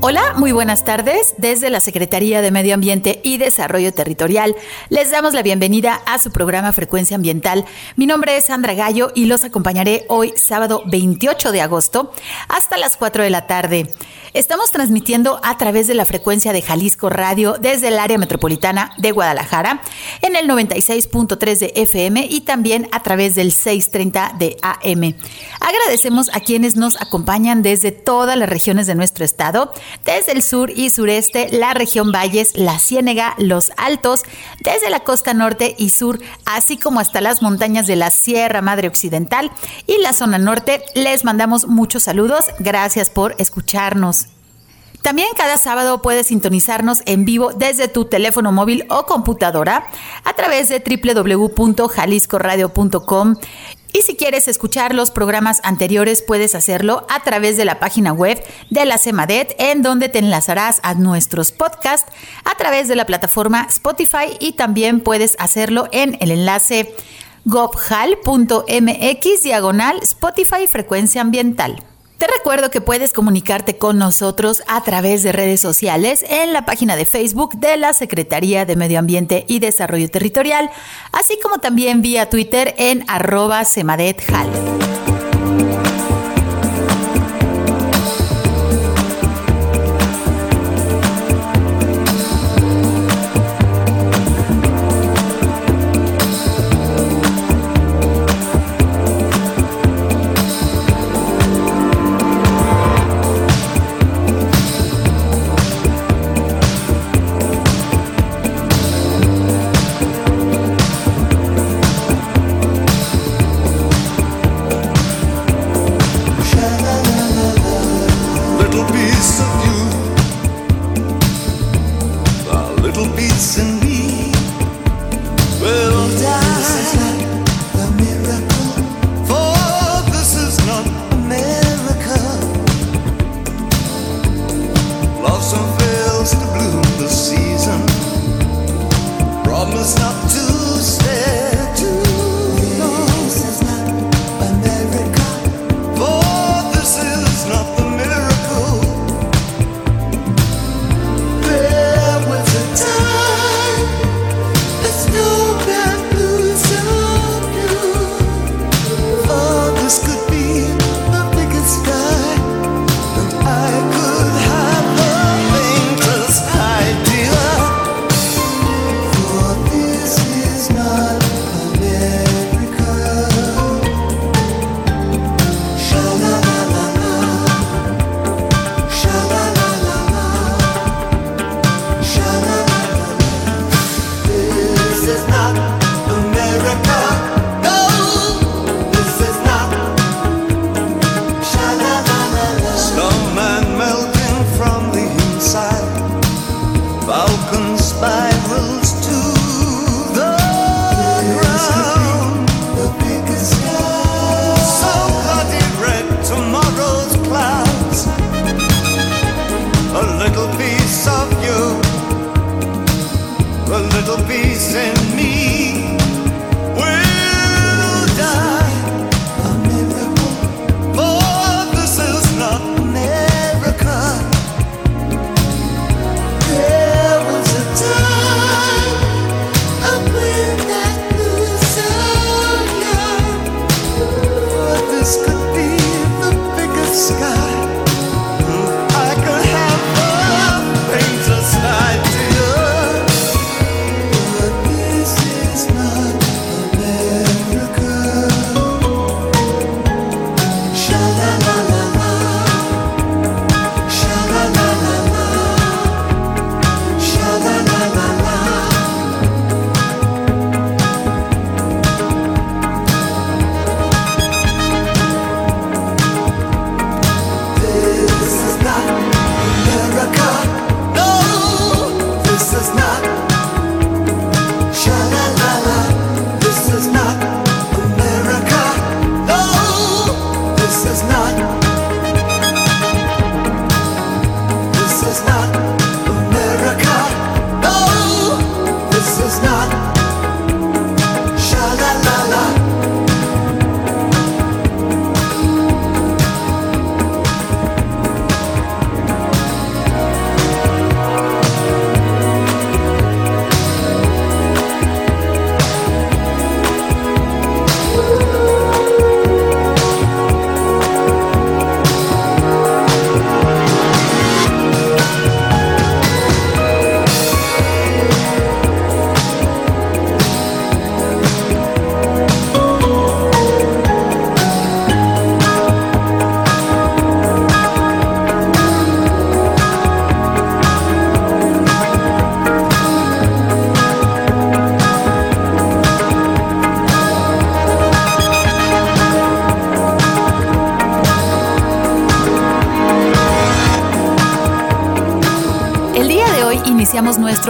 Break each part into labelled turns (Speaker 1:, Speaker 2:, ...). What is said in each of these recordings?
Speaker 1: Hola, muy buenas tardes. Desde la Secretaría de Medio Ambiente y Desarrollo Territorial les damos la bienvenida a su programa Frecuencia Ambiental. Mi nombre es Sandra Gallo y los acompañaré hoy sábado 28 de agosto hasta las 4 de la tarde. Estamos transmitiendo a través de la frecuencia de Jalisco Radio desde el área metropolitana de Guadalajara en el 96.3 de FM y también a través del 630 de AM. Agradecemos a quienes nos acompañan desde todas las regiones de nuestro estado, desde el sur y sureste, la región Valles, la Ciénega, los Altos, desde la costa norte y sur, así como hasta las montañas de la Sierra Madre Occidental y la zona norte. Les mandamos muchos saludos. Gracias por escucharnos. También cada sábado puedes sintonizarnos en vivo desde tu teléfono móvil o computadora a través de www.jaliscoradio.com y si quieres escuchar los programas anteriores, puedes hacerlo a través de la página web de la CEMADET, en donde te enlazarás a nuestros podcasts a través de la plataforma Spotify y también puedes hacerlo en el enlace gobhal.mx diagonal Spotify Frecuencia Ambiental. Te recuerdo que puedes comunicarte con nosotros a través de redes sociales en la página de Facebook de la Secretaría de Medio Ambiente y Desarrollo Territorial, así como también vía Twitter en arroba.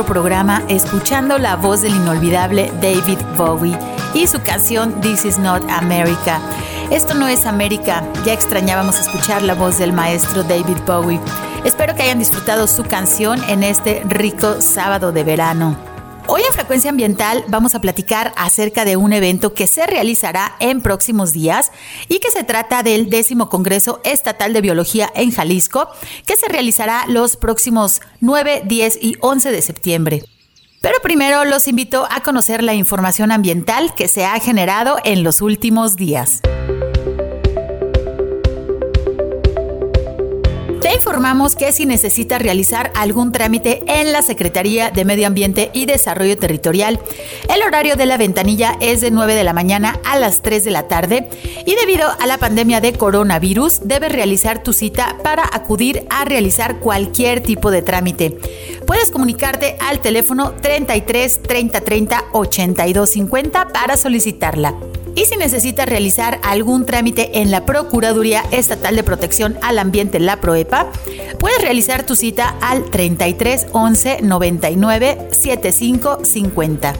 Speaker 1: Programa escuchando la voz del inolvidable David Bowie y su canción This Is Not America. Esto no es América, ya extrañábamos escuchar la voz del maestro David Bowie. Espero que hayan disfrutado su canción en este rico sábado de verano. Hoy en Frecuencia Ambiental vamos a platicar acerca de un evento que se realizará en próximos días y que se trata del décimo Congreso Estatal de Biología en Jalisco, que se realizará los próximos 9, 10 y 11 de septiembre. Pero primero los invito a conocer la información ambiental que se ha generado en los últimos días. Informamos que si necesitas realizar algún trámite en la Secretaría de Medio Ambiente y Desarrollo Territorial, el horario de la ventanilla es de 9 de la mañana a las 3 de la tarde y debido a la pandemia de coronavirus debes realizar tu cita para acudir a realizar cualquier tipo de trámite. Puedes comunicarte al teléfono 33 30 30 82 50 para solicitarla. Y si necesitas realizar algún trámite en la Procuraduría Estatal de Protección al Ambiente, la PROEPA, puedes realizar tu cita al 33 11 99 75 50.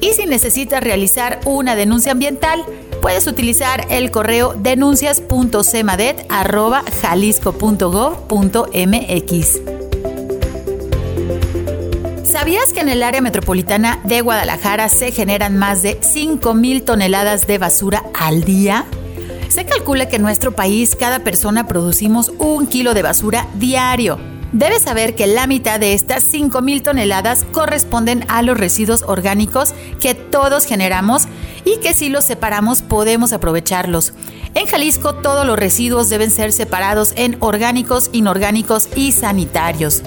Speaker 1: Y si necesitas realizar una denuncia ambiental, puedes utilizar el correo denuncias.cemadet.jalisco.gov.mx. ¿Sabías que en el área metropolitana de Guadalajara se generan más de 5.000 toneladas de basura al día? Se calcula que en nuestro país cada persona producimos un kilo de basura diario. Debes saber que la mitad de estas 5.000 toneladas corresponden a los residuos orgánicos que todos generamos y que si los separamos podemos aprovecharlos. En Jalisco todos los residuos deben ser separados en orgánicos, inorgánicos y sanitarios.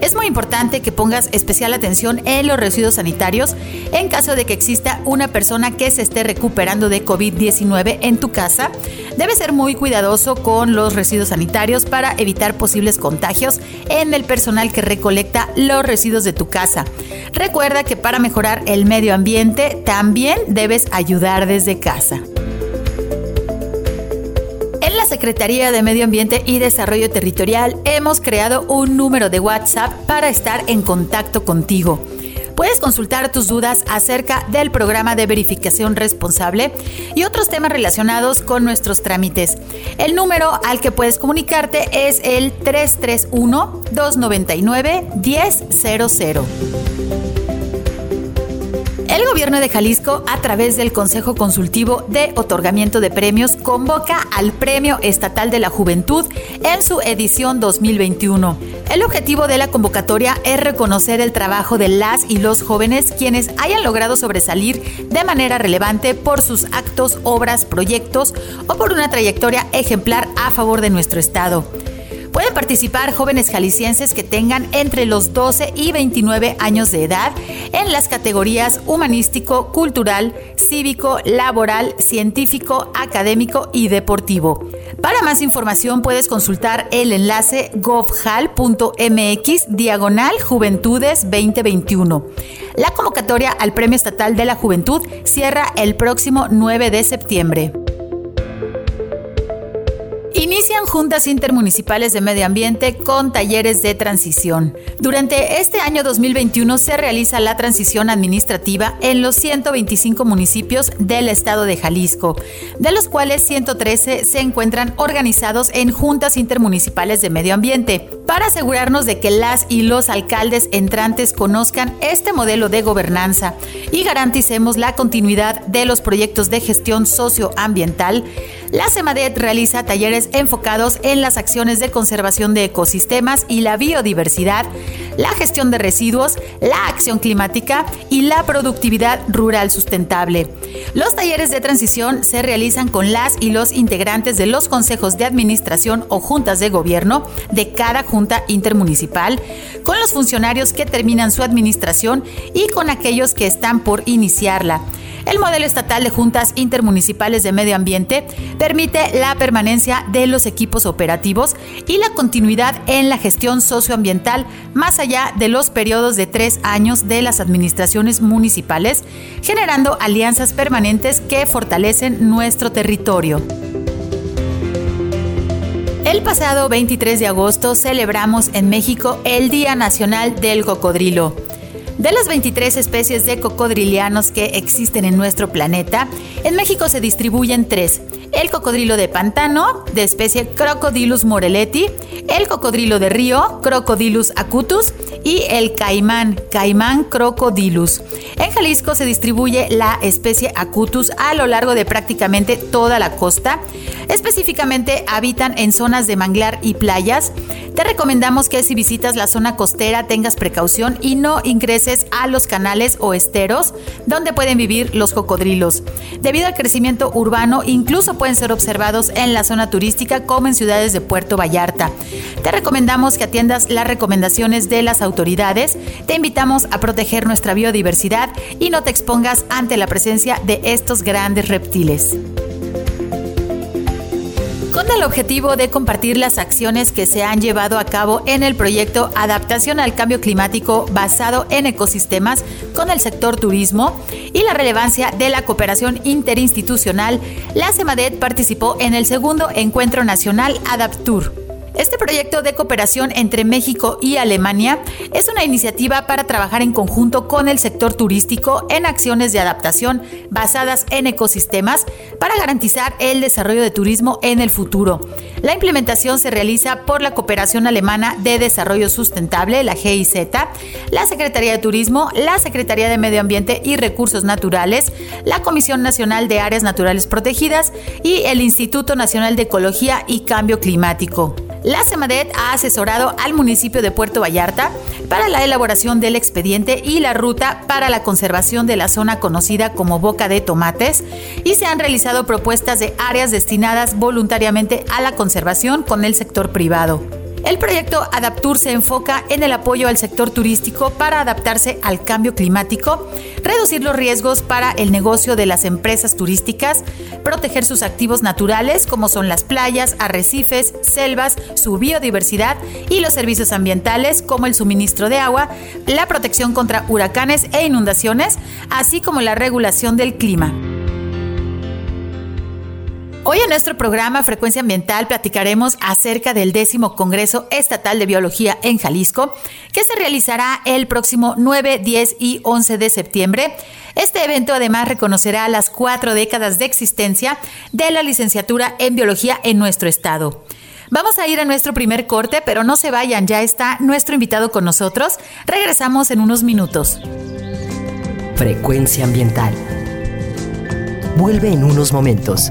Speaker 1: Es muy importante que pongas especial atención en los residuos sanitarios en caso de que exista una persona que se esté recuperando de COVID-19 en tu casa. Debes ser muy cuidadoso con los residuos sanitarios para evitar posibles contagios en el personal que recolecta los residuos de tu casa. Recuerda que para mejorar el medio ambiente también debes ayudar desde casa. Secretaría de Medio Ambiente y Desarrollo Territorial hemos creado un número de WhatsApp para estar en contacto contigo. Puedes consultar tus dudas acerca del programa de verificación responsable y otros temas relacionados con nuestros trámites. El número al que puedes comunicarte es el 331-299-1000. El gobierno de Jalisco, a través del Consejo Consultivo de Otorgamiento de Premios, convoca al Premio Estatal de la Juventud en su edición 2021. El objetivo de la convocatoria es reconocer el trabajo de las y los jóvenes quienes hayan logrado sobresalir de manera relevante por sus actos, obras, proyectos o por una trayectoria ejemplar a favor de nuestro Estado. Pueden participar jóvenes jaliscienses que tengan entre los 12 y 29 años de edad en las categorías humanístico, cultural, cívico, laboral, científico, académico y deportivo. Para más información puedes consultar el enlace govjal.mx diagonal Juventudes 2021. La convocatoria al Premio Estatal de la Juventud cierra el próximo 9 de septiembre. Inician juntas intermunicipales de medio ambiente con talleres de transición. Durante este año 2021 se realiza la transición administrativa en los 125 municipios del estado de Jalisco, de los cuales 113 se encuentran organizados en juntas intermunicipales de medio ambiente, para asegurarnos de que las y los alcaldes entrantes conozcan este modelo de gobernanza y garanticemos la continuidad de los proyectos de gestión socioambiental. La CEMADET realiza talleres enfocados en las acciones de conservación de ecosistemas y la biodiversidad, la gestión de residuos, la acción climática y la productividad rural sustentable. Los talleres de transición se realizan con las y los integrantes de los consejos de administración o juntas de gobierno de cada junta intermunicipal, con los funcionarios que terminan su administración y con aquellos que están por iniciarla. El modelo estatal de juntas intermunicipales de medio ambiente permite la permanencia de los equipos operativos y la continuidad en la gestión socioambiental más allá de los periodos de tres años de las administraciones municipales, generando alianzas permanentes que fortalecen nuestro territorio. El pasado 23 de agosto celebramos en México el Día Nacional del Cocodrilo. De las 23 especies de cocodrilianos que existen en nuestro planeta, en México se distribuyen tres. El cocodrilo de pantano, de especie Crocodilus moreleti, el cocodrilo de río, Crocodilus acutus, y el caimán, Caimán crocodilus. En Jalisco se distribuye la especie acutus a lo largo de prácticamente toda la costa. Específicamente habitan en zonas de manglar y playas. Te recomendamos que si visitas la zona costera tengas precaución y no ingreses a los canales o esteros donde pueden vivir los cocodrilos. Debido al crecimiento urbano, incluso pueden ser observados en la zona turística como en ciudades de Puerto Vallarta. Te recomendamos que atiendas las recomendaciones de las autoridades. Te invitamos a proteger nuestra biodiversidad y no te expongas ante la presencia de estos grandes reptiles con el objetivo de compartir las acciones que se han llevado a cabo en el proyecto Adaptación al Cambio Climático basado en ecosistemas con el sector turismo y la relevancia de la cooperación interinstitucional, la CEMADET participó en el segundo Encuentro Nacional Adaptur. Este proyecto de cooperación entre México y Alemania es una iniciativa para trabajar en conjunto con el sector turístico en acciones de adaptación basadas en ecosistemas para garantizar el desarrollo de turismo en el futuro. La implementación se realiza por la Cooperación Alemana de Desarrollo Sustentable, la GIZ, la Secretaría de Turismo, la Secretaría de Medio Ambiente y Recursos Naturales, la Comisión Nacional de Áreas Naturales Protegidas y el Instituto Nacional de Ecología y Cambio Climático. La SEMADET ha asesorado al municipio de Puerto Vallarta para la elaboración del expediente y la ruta para la conservación de la zona conocida como Boca de Tomates y se han realizado propuestas de áreas destinadas voluntariamente a la conservación con el sector privado. El proyecto Adaptur se enfoca en el apoyo al sector turístico para adaptarse al cambio climático, reducir los riesgos para el negocio de las empresas turísticas, proteger sus activos naturales como son las playas, arrecifes, selvas, su biodiversidad y los servicios ambientales como el suministro de agua, la protección contra huracanes e inundaciones, así como la regulación del clima. Hoy en nuestro programa Frecuencia Ambiental platicaremos acerca del décimo Congreso Estatal de Biología en Jalisco, que se realizará el próximo 9, 10 y 11 de septiembre. Este evento además reconocerá las cuatro décadas de existencia de la licenciatura en biología en nuestro estado. Vamos a ir a nuestro primer corte, pero no se vayan, ya está nuestro invitado con nosotros. Regresamos en unos minutos.
Speaker 2: Frecuencia Ambiental. Vuelve en unos momentos.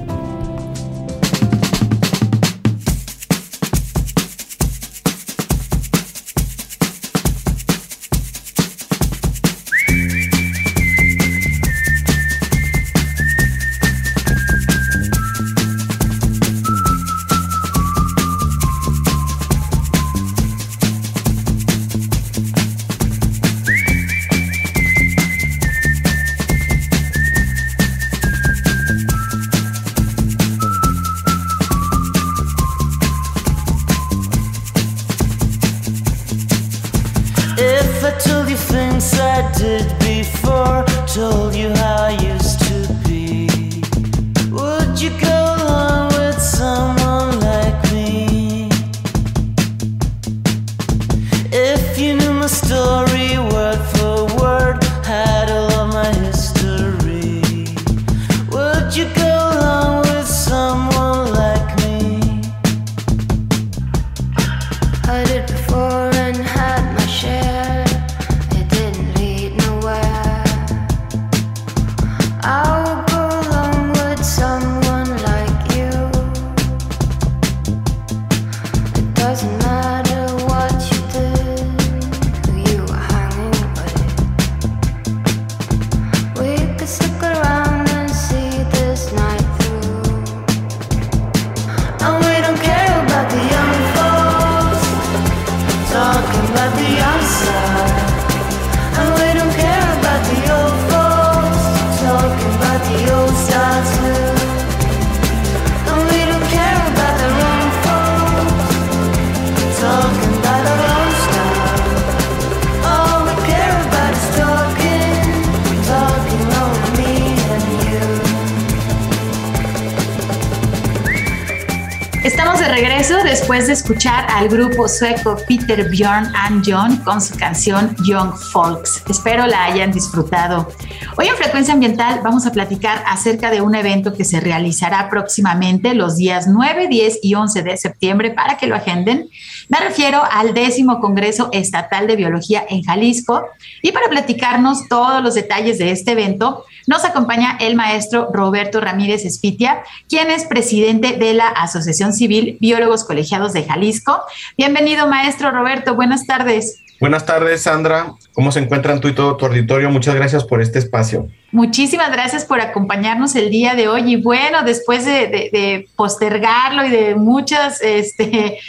Speaker 1: Escuchar al grupo sueco Peter Bjorn and John con su canción Young Folks. Espero la hayan disfrutado. Hoy en Frecuencia Ambiental vamos a platicar acerca de un evento que se realizará próximamente los días 9, 10 y 11 de septiembre para que lo agenden. Me refiero al décimo Congreso Estatal de Biología en Jalisco. Y para platicarnos todos los detalles de este evento, nos acompaña el maestro Roberto Ramírez Espitia, quien es presidente de la Asociación Civil Biólogos Colegiados de Jalisco. Bienvenido, maestro Roberto. Buenas tardes.
Speaker 3: Buenas tardes, Sandra. ¿Cómo se encuentran tú y todo tu auditorio? Muchas gracias por este espacio.
Speaker 1: Muchísimas gracias por acompañarnos el día de hoy. Y bueno, después de, postergarlo y de muchas este,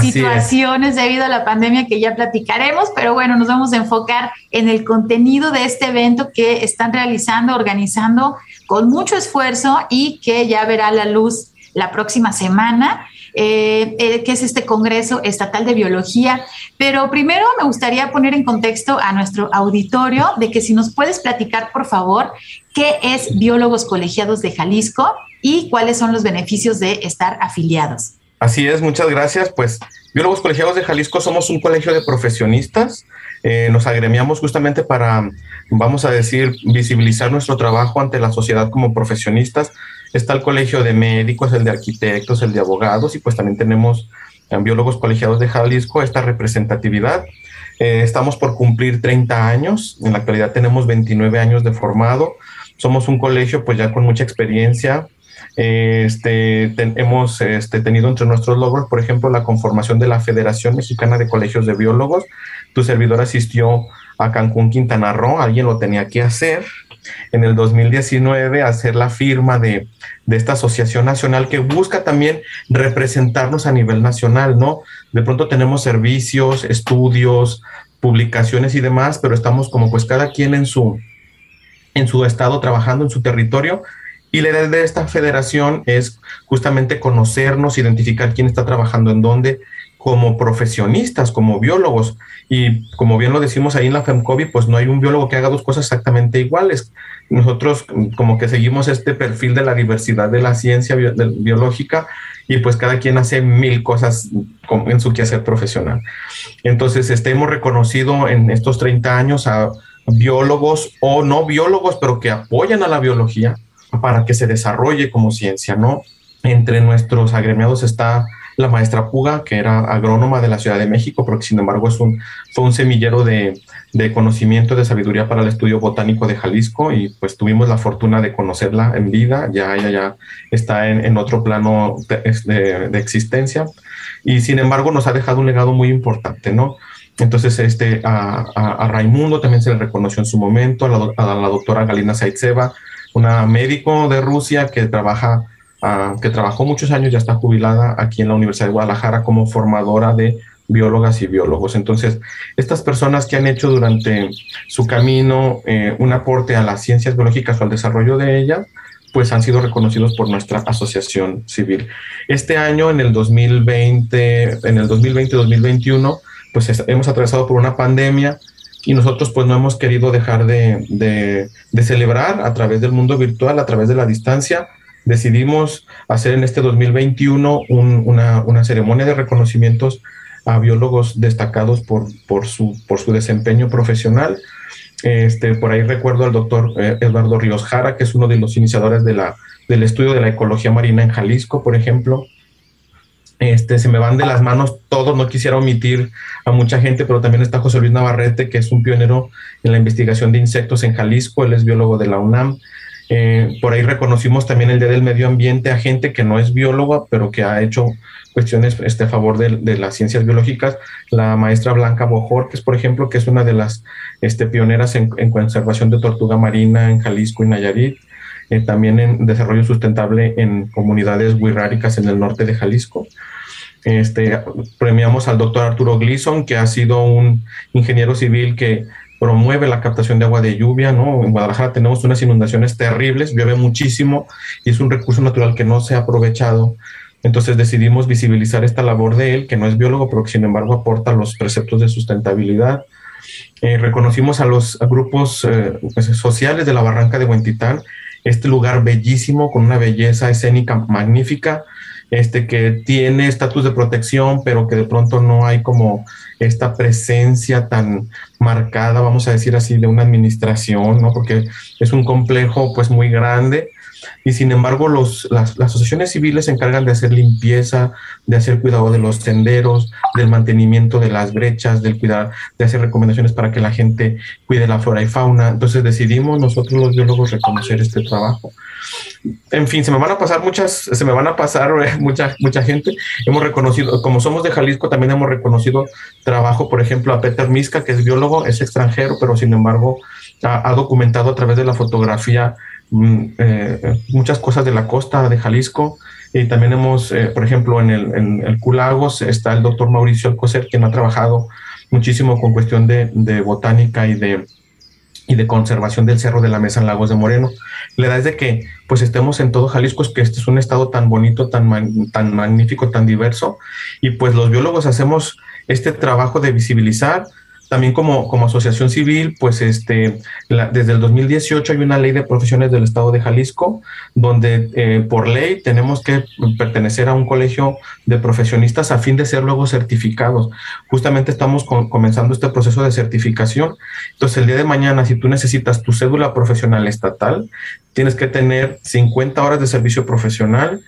Speaker 1: situaciones debido a la pandemia que ya platicaremos, pero bueno, nos vamos a enfocar en el contenido de este evento que están realizando, organizando con mucho esfuerzo y que ya verá la luz la próxima semana. Eh, eh, que es este Congreso Estatal de Biología. Pero primero me gustaría poner en contexto a nuestro auditorio de que si nos puedes platicar, por favor, qué es Biólogos Colegiados de Jalisco y cuáles son los beneficios de estar afiliados.
Speaker 3: Así es, muchas gracias. Pues Biólogos Colegiados de Jalisco somos un colegio de profesionistas. Eh, nos agremiamos justamente para, vamos a decir, visibilizar nuestro trabajo ante la sociedad como profesionistas Está el colegio de médicos, el de arquitectos, el de abogados y pues también tenemos biólogos colegiados de Jalisco, esta representatividad. Eh, estamos por cumplir 30 años, en la actualidad tenemos 29 años de formado, somos un colegio pues ya con mucha experiencia, este, hemos este, tenido entre nuestros logros, por ejemplo, la conformación de la Federación Mexicana de Colegios de Biólogos. Tu servidor asistió a Cancún, Quintana Roo, alguien lo tenía que hacer en el 2019 hacer la firma de, esta asociación nacional que busca también representarnos a nivel nacional, ¿no? De pronto tenemos servicios, estudios, publicaciones y demás, pero estamos como pues cada quien en su, en su estado trabajando en su territorio y la idea de esta federación es justamente conocernos, identificar quién está trabajando en dónde como profesionistas, como biólogos. Y como bien lo decimos ahí en la FEMCOVI, pues no hay un biólogo que haga dos cosas exactamente iguales. Nosotros como que seguimos este perfil de la diversidad de la ciencia biológica y pues cada quien hace mil cosas en su quehacer profesional. Entonces, este, hemos reconocido en estos 30 años a biólogos o no biólogos, pero que apoyan a la biología para que se desarrolle como ciencia, ¿no? Entre nuestros agremiados está la maestra Puga, que era agrónoma de la Ciudad de México, pero sin embargo es un, fue un semillero de, de conocimiento, de sabiduría para el estudio botánico de Jalisco. Y pues tuvimos la fortuna de conocerla en vida, ya ella ya está en, en otro plano de, existencia. Y sin embargo nos ha dejado un legado muy importante, ¿no? Entonces, este, a, a, Raimundo también se le reconoció en su momento, a la, a la doctora Galina Saitseva, una médico de Rusia que trabaja que trabajó muchos años, ya está jubilada aquí en la Universidad de Guadalajara como formadora de biólogas y biólogos. Entonces, estas personas que han hecho durante su camino eh, un aporte a las ciencias biológicas o al desarrollo de ellas, pues han sido reconocidos por nuestra asociación civil. Este año, en el 2020, en el 2020-2021, pues hemos atravesado por una pandemia y nosotros pues no hemos querido dejar de, de celebrar a través del mundo virtual, a través de la distancia, decidimos hacer en este 2021 una, ceremonia de reconocimientos a biólogos destacados por, su, desempeño profesional. Este, por ahí recuerdo al doctor eh, Eduardo Ríos Jara, que es uno de los iniciadores del estudio de la ecología marina en Jalisco, por ejemplo. Este, se me van de las manos todos, no quisiera omitir a mucha gente, pero también está José Luis Navarrete, que es un pionero en la investigación de insectos en Jalisco, él es biólogo de la UNAM. Eh, por ahí reconocimos también el Día del Medio Ambiente a gente que no es bióloga, pero que ha hecho cuestiones este, a favor de, las ciencias biológicas. La maestra Blanca Bojor, por ejemplo, que es una de las este, pioneras en, conservación de tortuga marina en Jalisco y Nayarit. Eh, también en desarrollo sustentable en comunidades wixárikas en el norte de Jalisco. Este, premiamos al doctor Arturo Gleason, que ha sido un ingeniero civil que promueve la captación de agua de lluvia, ¿no? En Guadalajara tenemos unas inundaciones terribles, llueve muchísimo y es un recurso natural que no se ha aprovechado. Entonces decidimos visibilizar esta labor de él, que no es biólogo, pero que sin embargo aporta los preceptos de sustentabilidad. Eh, reconocimos a los grupos eh, pues, sociales de la Barranca de Huentitán, este lugar bellísimo, con una belleza escénica magnífica, este, que tiene estatus de protección, pero que de pronto no hay como esta presencia tan marcada, vamos a decir así, de una administración, ¿no? Porque es un complejo pues muy grande y sin embargo los, las, asociaciones civiles se encargan de hacer limpieza, de hacer cuidado de los senderos, del mantenimiento de las brechas, del cuidar, de hacer recomendaciones para que la gente cuide la flora y fauna. Entonces decidimos nosotros los biólogos reconocer este trabajo. En fin, se me van a pasar muchas, se me van a pasar eh, mucha, mucha gente. Hemos reconocido, como somos de Jalisco, también hemos reconocido trabajo, por ejemplo, a Peter Miska, que es biólogo, es extranjero, pero sin embargo ha documentado a través de la fotografía Mm, eh, muchas cosas de la costa de Jalisco. Y también hemos, eh, por ejemplo, en el, en el Culagos está el doctor Mauricio Alcocer, quien ha trabajado muchísimo con cuestión de, de, botánica y de, y de conservación del Cerro de la Mesa en Lagos de Moreno. La edad es de que pues estemos en todo Jalisco, es que este es un estado tan bonito, tan, tan magnífico, tan diverso, y pues los biólogos hacemos este trabajo de visibilizar, también como, como asociación civil, pues este, desde el 2018 hay una ley de profesiones del Estado de Jalisco, donde eh, por ley tenemos que pertenecer a un colegio de profesionistas a fin de ser luego certificados. Justamente estamos comenzando este proceso de certificación. Entonces, el día de mañana, si tú necesitas tu cédula profesional estatal, tienes que tener 50 horas de servicio profesional,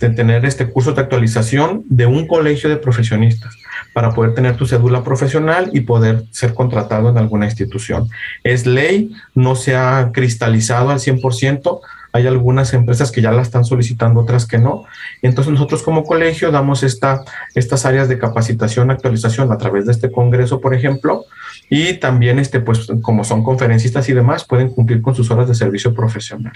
Speaker 3: de tener este curso de actualización de un colegio de profesionistas para poder tener tu cédula profesional y poder ser contratado en alguna institución. Es ley, no se ha cristalizado al 100%, hay algunas empresas que ya la están solicitando, otras que no. Entonces nosotros como colegio damos esta, estas áreas de capacitación, actualización a través de este congreso, por ejemplo, y también, este, pues, como son conferencistas y demás, pueden cumplir con sus horas de servicio profesional.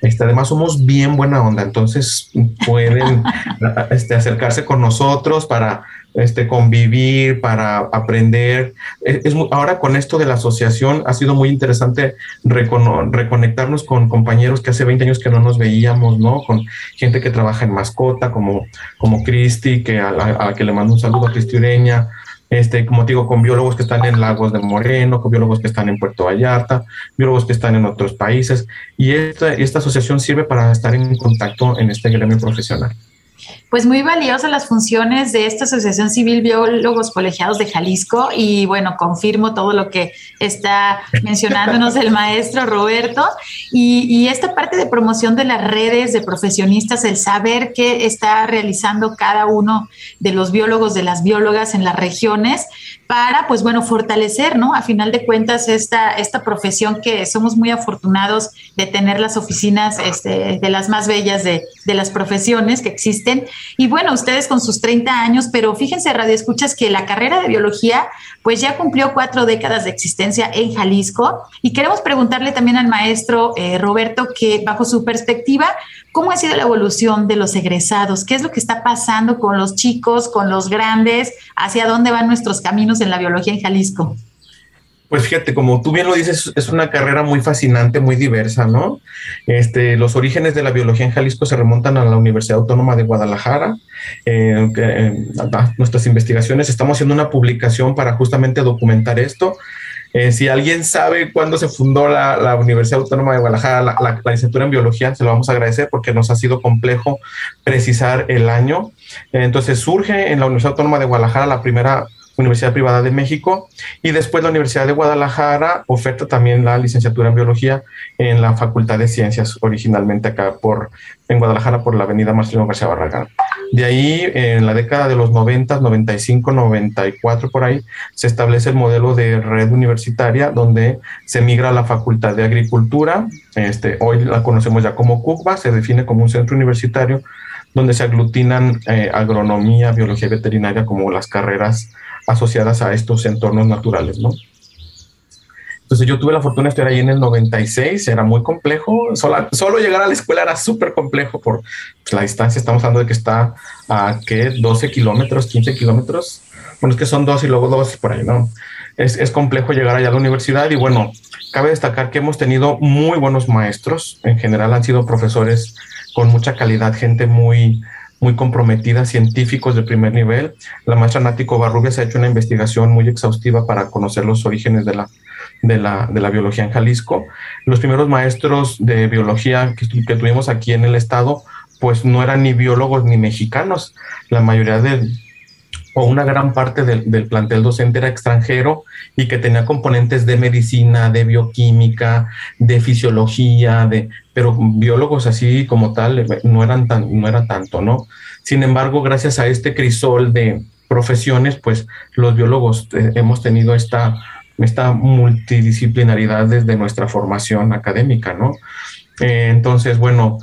Speaker 3: Este, además, somos bien buena onda, entonces pueden este, acercarse con nosotros para este, convivir, para aprender. Es, ahora con esto de la asociación ha sido muy interesante reconectarnos con compañeros que hace 20 años que no nos veíamos, ¿no? Con gente que trabaja en mascota, como, como Cristi, que a la, que le mando un saludo a Cristi Ureña, este, como digo, con biólogos que están en Lagos de Moreno, con biólogos que están en Puerto Vallarta, biólogos que están en otros países. Y esta, esta asociación sirve para estar en contacto en este gremio profesional
Speaker 1: pues muy valiosas las funciones de esta Asociación Civil Biólogos Colegiados de Jalisco y bueno, confirmo todo lo que está mencionándonos el maestro Roberto y, y, esta parte de promoción de las redes de profesionistas, el saber qué está realizando cada uno de los biólogos, de las biólogas en las regiones, para, pues bueno, fortalecer, ¿no? A final de cuentas, esta, esta profesión que somos muy afortunados de tener las oficinas este, de las más bellas de, de, las profesiones que existen. Y bueno, ustedes con sus 30 años, pero fíjense, Radio Escuchas, que la carrera de biología, pues ya cumplió cuatro décadas de existencia en Jalisco. Y queremos preguntarle también al maestro eh, Roberto que, bajo su perspectiva, ¿Cómo ha sido la evolución de los egresados? ¿Qué es lo que está pasando con los chicos, con los grandes? ¿Hacia dónde van nuestros caminos en la biología en Jalisco?
Speaker 3: Pues fíjate, como tú bien lo dices, es una carrera muy fascinante, muy diversa, ¿no? Este, los orígenes de la biología en Jalisco se remontan a la Universidad Autónoma de Guadalajara. Eh, eh, nuestras investigaciones, estamos haciendo una publicación para justamente documentar esto. Eh, si alguien sabe cuándo se fundó la, Universidad Autónoma de Guadalajara, la, licenciatura en biología, se lo vamos a agradecer porque nos ha sido complejo precisar el año. entonces surge en la Universidad Autónoma de Guadalajara la primera Universidad Privada de México y después la Universidad de Guadalajara oferta también la licenciatura en biología en la Facultad de Ciencias, originalmente acá por, en Guadalajara por la avenida Marcelino García Barragán. De ahí, en la década de los 90, 95, 94, por ahí, se establece el modelo de red universitaria donde se migra a la Facultad de Agricultura, este, hoy la conocemos ya como CUCBA, se define como un centro universitario donde se aglutinan eh, agronomía, biología veterinaria como las carreras asociadas a estos entornos naturales, ¿no? Entonces yo tuve la fortuna de estar ahí en el 96, era muy complejo, solo, solo llegar a la escuela era súper complejo por pues, la distancia, estamos hablando de que está a ¿qué? 12 kilómetros, 15 kilómetros, bueno, es que son dos y luego dos por ahí, ¿no? Es, es complejo llegar allá a la universidad y bueno, cabe destacar que hemos tenido muy buenos maestros, en general han sido profesores con mucha calidad, gente muy, muy comprometida, científicos de primer nivel. La maestra Nati Covarrubias ha hecho una investigación muy exhaustiva para conocer los orígenes de la, de la, de la biología en Jalisco. Los primeros maestros de biología que, que tuvimos aquí en el estado pues no eran ni biólogos ni mexicanos. La mayoría de, o una gran parte del, plantel docente era extranjero y que tenía componentes de medicina, de bioquímica, de fisiología, de, pero biólogos así como tal eh, no eran tan, no era tanto, ¿no? Sin embargo, gracias a este crisol de profesiones, pues los biólogos eh, hemos tenido esta, esta multidisciplinaridad desde nuestra formación académica, ¿no? Eh, entonces, bueno,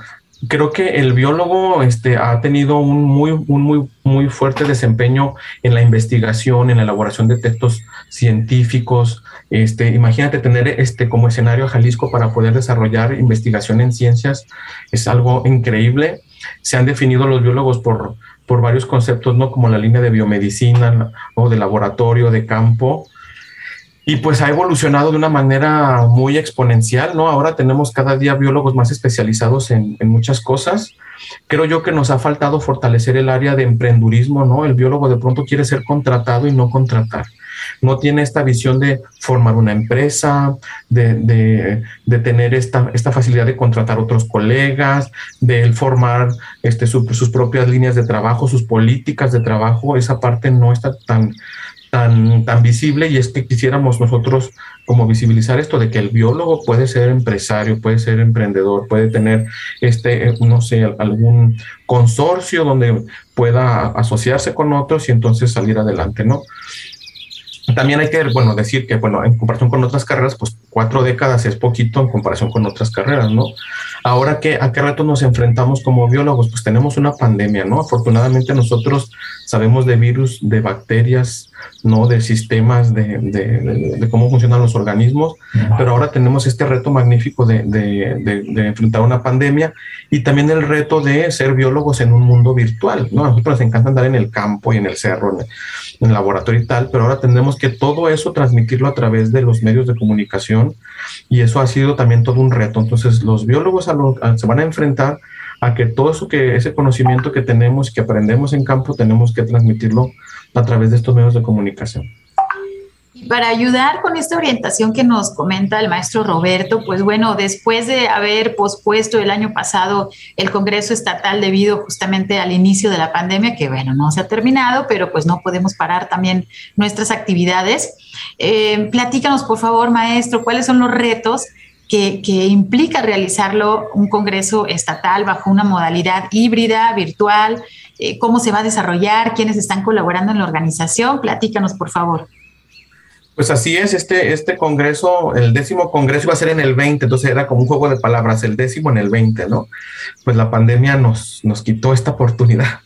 Speaker 3: creo que el biólogo este, ha tenido un muy, un muy, muy fuerte desempeño en la investigación, en la elaboración de textos científicos. Este, imagínate tener este como escenario a Jalisco para poder desarrollar investigación en ciencias. Es algo increíble. Se han definido los biólogos por, por varios conceptos, ¿no? Como la línea de biomedicina o de laboratorio, de campo y pues ha evolucionado de una manera muy exponencial, ¿no? Ahora tenemos cada día biólogos más especializados en, muchas cosas. Creo yo que nos ha faltado fortalecer el área de emprendurismo, ¿no? El biólogo de pronto quiere ser contratado y no contratar. No tiene esta visión de formar una empresa, de, tener esta, esta, facilidad de contratar otros colegas, de formar este, sus propias líneas de trabajo, sus políticas de trabajo. Esa parte no está tan, tan, tan visible y es que quisiéramos nosotros como visibilizar esto de que el biólogo puede ser empresario, puede ser emprendedor, puede tener este, no sé, algún consorcio donde pueda asociarse con otros y entonces salir adelante, ¿no? También hay que, bueno, decir que, bueno, en comparación con otras carreras, pues cuatro décadas es poquito en comparación con otras carreras, ¿no? Ahora, que ¿a qué rato nos enfrentamos como biólogos? Pues tenemos una pandemia, ¿no? Afortunadamente nosotros sabemos de virus, de bacterias, ¿no? De sistemas, de, de, cómo funcionan los organismos, pero ahora tenemos este reto magnífico de, enfrentar una pandemia y también el reto de ser biólogos en un mundo virtual, ¿no? A nosotros nos encanta andar en el campo y en el cerro, en el laboratorio y tal, pero ahora tenemos que todo eso transmitirlo a través de los medios de comunicación y eso ha sido también todo un reto. Entonces, los biólogos se van a enfrentar a que todo eso que ese conocimiento que tenemos, que aprendemos en campo, tenemos que transmitirlo a través de estos medios de comunicación.
Speaker 1: Y para ayudar con esta orientación que nos comenta el maestro Roberto, pues bueno, después de haber pospuesto el año pasado el Congreso Estatal debido justamente al inicio de la pandemia, que bueno, no se ha terminado, pero pues no podemos parar también nuestras actividades. Eh, platícanos, por favor, maestro, cuáles son los retos que, implica realizarlo un Congreso estatal bajo una modalidad híbrida, virtual, eh, cómo se va a desarrollar, quiénes están colaborando en la organización. Platícanos, por favor.
Speaker 3: Pues así es, este, este congreso, el décimo congreso iba a ser en el 20, entonces era como un juego de palabras, el décimo en el 20, ¿no? Pues la pandemia nos, nos quitó esta oportunidad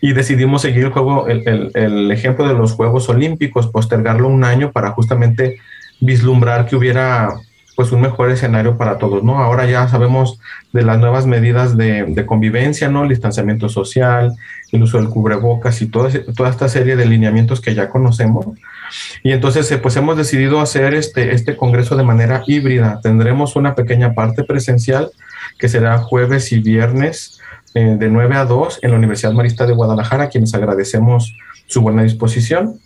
Speaker 3: y decidimos seguir el juego, el, el, ejemplo de los Juegos Olímpicos, postergarlo un año para justamente vislumbrar que hubiera pues un mejor escenario para todos, ¿no? Ahora ya sabemos de las nuevas medidas de, convivencia, ¿no? El distanciamiento social, el uso del cubrebocas y toda, toda esta serie de lineamientos que ya conocemos y entonces, eh, pues hemos decidido hacer este, este congreso de manera híbrida. Tendremos una pequeña parte presencial que será jueves y viernes eh, de 9 a 2 en la Universidad Marista de Guadalajara, a quienes agradecemos su buena disposición.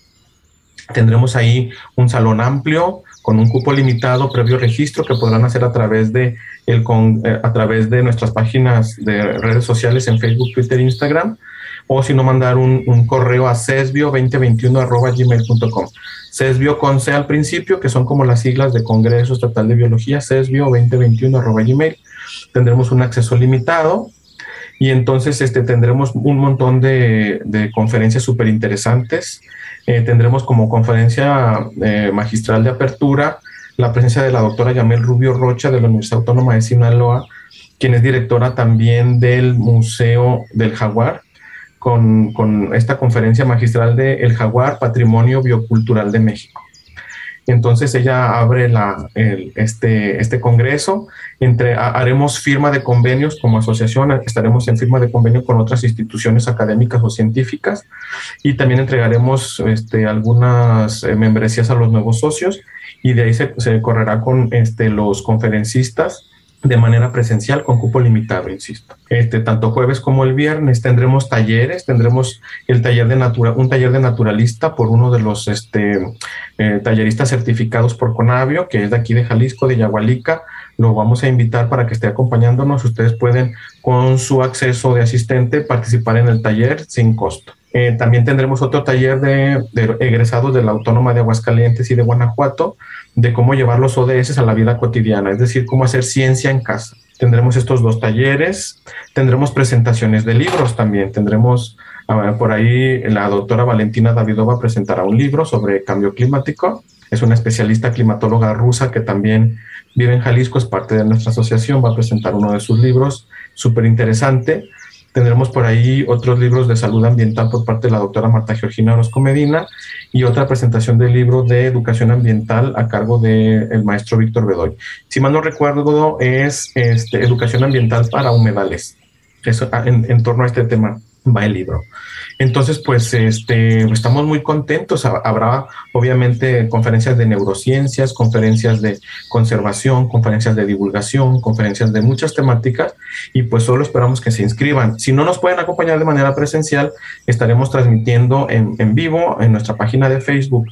Speaker 3: Tendremos ahí un salón amplio con un cupo limitado previo registro que podrán hacer a través de, el, eh, a través de nuestras páginas de redes sociales en Facebook, Twitter Instagram o si no mandar un, correo a cesbio2021 Cesbio con C al principio, que son como las siglas de Congreso Estatal de Biología, cesbio2021 gmail. Tendremos un acceso limitado y entonces este, tendremos un montón de, conferencias súper interesantes. Eh, tendremos como conferencia eh, magistral de apertura la presencia de la doctora Yamel Rubio Rocha de la Universidad Autónoma de Sinaloa, quien es directora también del Museo del Jaguar con, esta conferencia magistral de El Jaguar, Patrimonio Biocultural de México. Entonces ella abre la, este, este congreso, entre, haremos firma de convenios como asociación, estaremos en firma de convenio con otras instituciones académicas o científicas y también entregaremos este, algunas eh, membresías a los nuevos socios y de ahí se, se correrá con este, los conferencistas de manera presencial con cupo limitado, insisto. Este, tanto jueves como el viernes tendremos talleres, tendremos el taller de natura, un taller de naturalista por uno de los este, eh, talleristas certificados por Conavio, que es de aquí de Jalisco, de Yagualica. Lo vamos a invitar para que esté acompañándonos. Ustedes pueden, con su acceso de asistente, participar en el taller sin costo. Eh, también tendremos otro taller de, de, egresados de la Autónoma de Aguascalientes y de Guanajuato de cómo llevar los ODS a la vida cotidiana, es decir, cómo hacer ciencia en casa. Tendremos estos dos talleres, tendremos presentaciones de libros también, tendremos por ahí la doctora Valentina Davidova presentará un libro sobre cambio climático, es una especialista climatóloga rusa que también vive en Jalisco, es parte de nuestra asociación, va a presentar uno de sus libros, súper interesante. Tendremos por ahí otros libros de salud ambiental por parte de la doctora Marta Georgina Orozco Medina y otra presentación del libro de educación ambiental a cargo del maestro Víctor Bedoy. Si mal no recuerdo, es este, educación ambiental para humedales. Eso, en, en torno a este tema va el libro. Entonces, pues este, estamos muy contentos. Habrá obviamente conferencias de neurociencias, conferencias de conservación, conferencias de divulgación, conferencias de muchas temáticas y pues solo esperamos que se inscriban. Si no nos pueden acompañar de manera presencial, estaremos transmitiendo en, vivo en nuestra página de Facebook.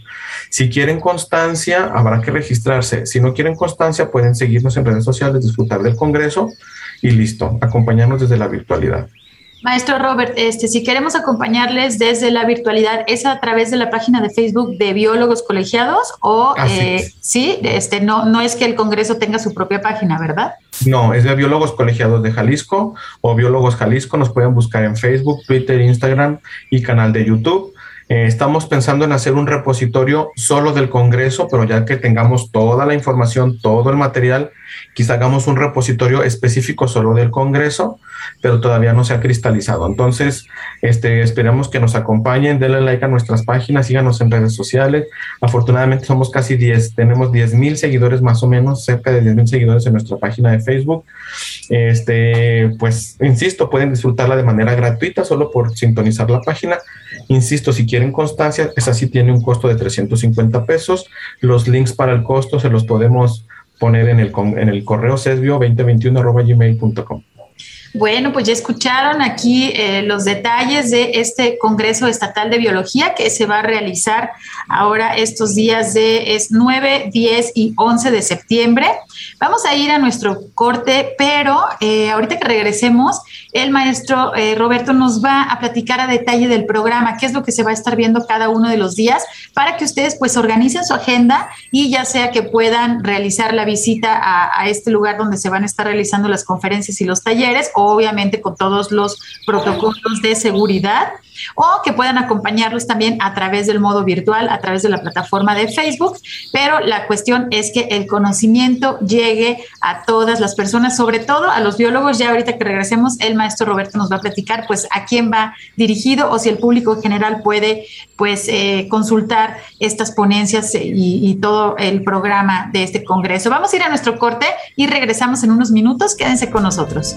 Speaker 3: Si quieren constancia, habrá que registrarse. Si no quieren constancia, pueden seguirnos en redes sociales, disfrutar del Congreso y listo, acompañarnos desde la virtualidad.
Speaker 1: Maestro Robert, este, si queremos acompañarles desde la virtualidad, ¿es a través de la página de Facebook de Biólogos Colegiados o eh, sí, este, no, no es que el Congreso tenga su propia página, ¿verdad?
Speaker 3: No, es de Biólogos Colegiados de Jalisco o Biólogos Jalisco. Nos pueden buscar en Facebook, Twitter, Instagram y canal de YouTube. Eh, estamos pensando en hacer un repositorio solo del Congreso, pero ya que tengamos toda la información, todo el material, quizá hagamos un repositorio específico solo del Congreso, pero todavía no se ha cristalizado. Entonces, este, que nos acompañen, denle like a nuestras páginas, síganos en redes sociales. Afortunadamente somos casi 10, tenemos 10 mil seguidores más o menos, cerca de 10 mil seguidores en nuestra página de Facebook. Este, pues, insisto, pueden disfrutarla de manera gratuita solo por sintonizar la página. Insisto, si quieren constancia, esa sí tiene un costo de 350 pesos. Los links para el costo se los podemos poner en el, en el correo sesbio2021.gmail.com.
Speaker 1: Bueno, pues ya escucharon aquí eh, los detalles de este Congreso Estatal de Biología que se va a realizar ahora estos días de es 9, 10 y 11 de septiembre. Vamos a ir a nuestro corte, pero eh, ahorita que regresemos, el maestro eh, Roberto nos va a platicar a detalle del programa, qué es lo que se va a estar viendo cada uno de los días, para que ustedes pues organicen su agenda y ya sea que puedan realizar la visita a, a este lugar donde se van a estar realizando las conferencias y los talleres, obviamente con todos los protocolos de seguridad o que puedan acompañarlos también a través del modo virtual, a través de la plataforma de Facebook, pero la cuestión es que el conocimiento llegue a todas las personas, sobre todo a los biólogos. Ya ahorita que regresemos, el maestro Roberto nos va a platicar pues a quién va dirigido o si el público en general puede pues eh, consultar estas ponencias y, y todo el programa de este congreso. Vamos a ir a nuestro corte y regresamos en unos minutos. Quédense con nosotros.